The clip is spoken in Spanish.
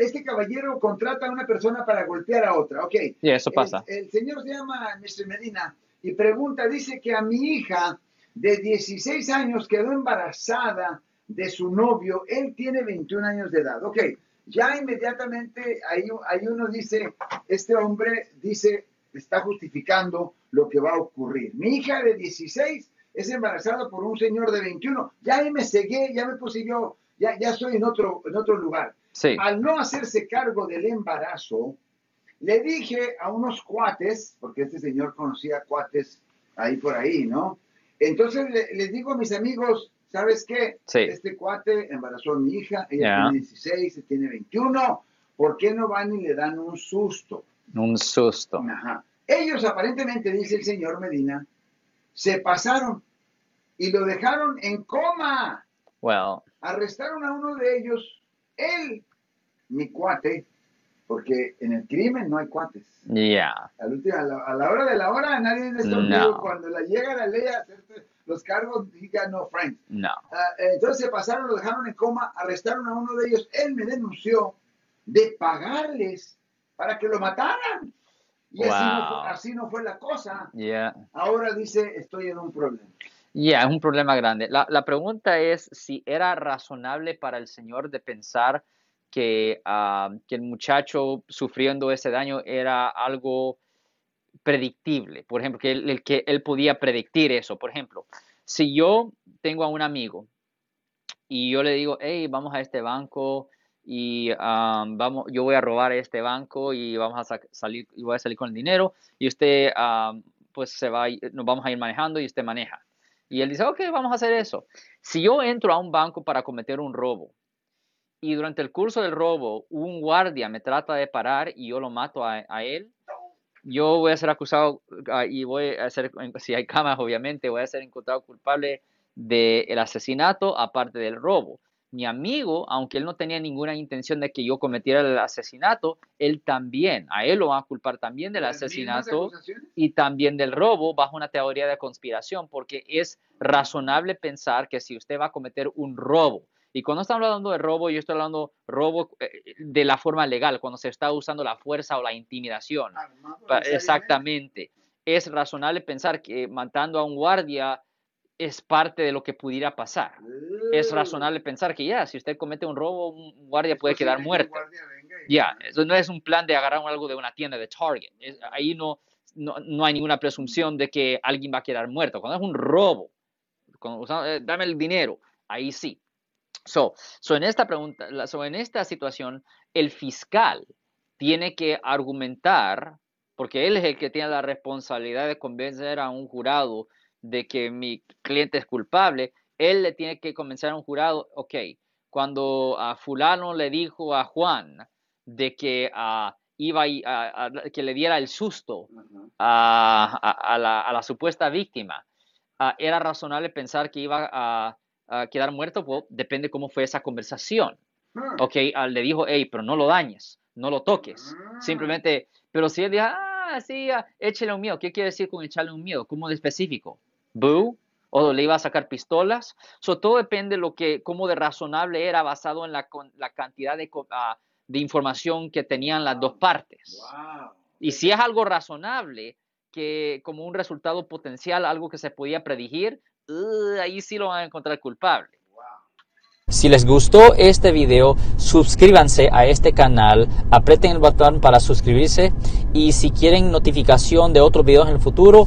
este caballero contrata a una persona para golpear a otra. Ok. Y eso pasa. El, el señor se llama Mr. Medina y pregunta, dice que a mi hija de 16 años quedó embarazada de su novio, él tiene 21 años de edad. Ok, ya inmediatamente ahí, ahí uno dice, este hombre dice, está justificando lo que va a ocurrir. Mi hija de 16 es embarazada por un señor de 21. Ya ahí me cegué, ya me puse yo, ya, ya estoy en otro, en otro lugar. Sí. Al no hacerse cargo del embarazo, le dije a unos cuates, porque este señor conocía cuates ahí por ahí, ¿no? Entonces le- les digo a mis amigos, ¿sabes qué? Sí. Este cuate embarazó a mi hija, ella tiene 16, él tiene 21, ¿por qué no van y le dan un susto? Un susto. Ajá. Ellos aparentemente, dice el señor Medina, se pasaron y lo dejaron en coma. Well, Arrestaron a uno de ellos, él, mi cuate, porque en el crimen no hay cuates. yeah. A, la, a la hora de la hora nadie estos No. cuando la llega la ley a hacerte los cargos, diga no, Frank. No. Ah, entonces se pasaron, lo dejaron en coma, arrestaron a uno de ellos. Él me denunció de pagarles para que lo mataran. Y así, no Wow. fue, así no fue la cosa. Yeah. Ahora dice, estoy en un problema. Ya, es un problema grande. La, la pregunta es si era razonable para el Señor de pensar que, ah, que el muchacho sufriendo ese daño era algo predictible. Por ejemplo, que él, que él podía predecir eso. Por ejemplo, si yo tengo a un amigo y yo le digo, hey, vamos a este banco y ah, vamos, yo voy a robar este banco y vamos a salir, y voy a salir con el dinero y usted, ah, pues se va, nos vamos a ir manejando y usted maneja. Y él dice, ok, vamos a hacer eso. Si yo entro a un banco para cometer un robo y durante el curso del robo un guardia me trata de parar y yo lo mato a, él, yo voy a ser acusado ah, y voy a ser, si hay cámaras obviamente, voy a ser encontrado culpable del asesinato aparte del robo. Mi amigo, aunque él no tenía ninguna intención de que yo cometiera el asesinato, él también, a él lo van a culpar también del ¿Las mismas asesinato y también del robo bajo una teoría de conspiración, porque es razonable pensar que si usted va a cometer un robo, y cuando estamos hablando de robo, yo estoy hablando robo eh, de la forma legal, cuando se está usando la fuerza o la intimidación. Armado. Exactamente. Es razonable pensar que matando a un guardia es parte de lo que pudiera pasar. Es Uh, razonable pensar que ya, si usted comete un robo, un guardia es puede quedar muerto. Ya, eso no es un plan de agarrar algo de una tienda de Target. Es- ahí no, no, no hay ninguna presunción de que alguien va a quedar muerto. Cuando es un robo, cuando eh, dame el dinero, ahí sí. So, so en esta pregunta, la- so en esta situación, el fiscal tiene que argumentar, porque él es el que tiene la responsabilidad de convencer a un jurado de que mi cliente es culpable, él le tiene que convencer a un jurado, ok, cuando a fulano le dijo a Juan de que ah, iba a- a- que le diera el susto a, a- a la, supuesta víctima, ah, era razonable pensar que iba a, quedar muerto, Well, depende cómo fue esa conversación. Ah, Ok, le dijo, hey, pero no lo dañes, no lo toques. Simplemente, pero si él dijo, ah, sí, échale un miedo, ¿qué quiere decir con echarle un miedo? ¿Cómo de específico? ¿Boo? ¿O le iba a sacar pistolas? So, todo depende de lo que, cómo de razonable era basado en la, con- la cantidad de, ah, de información que tenían las dos partes. Wow. Y si es algo razonable, que como un resultado potencial, algo que se podía predecir, uh, ahí sí lo van a encontrar culpable. Si les gustó este video, suscríbanse a este canal, aprieten el botón para suscribirse y si quieren notificación de otros videos en el futuro,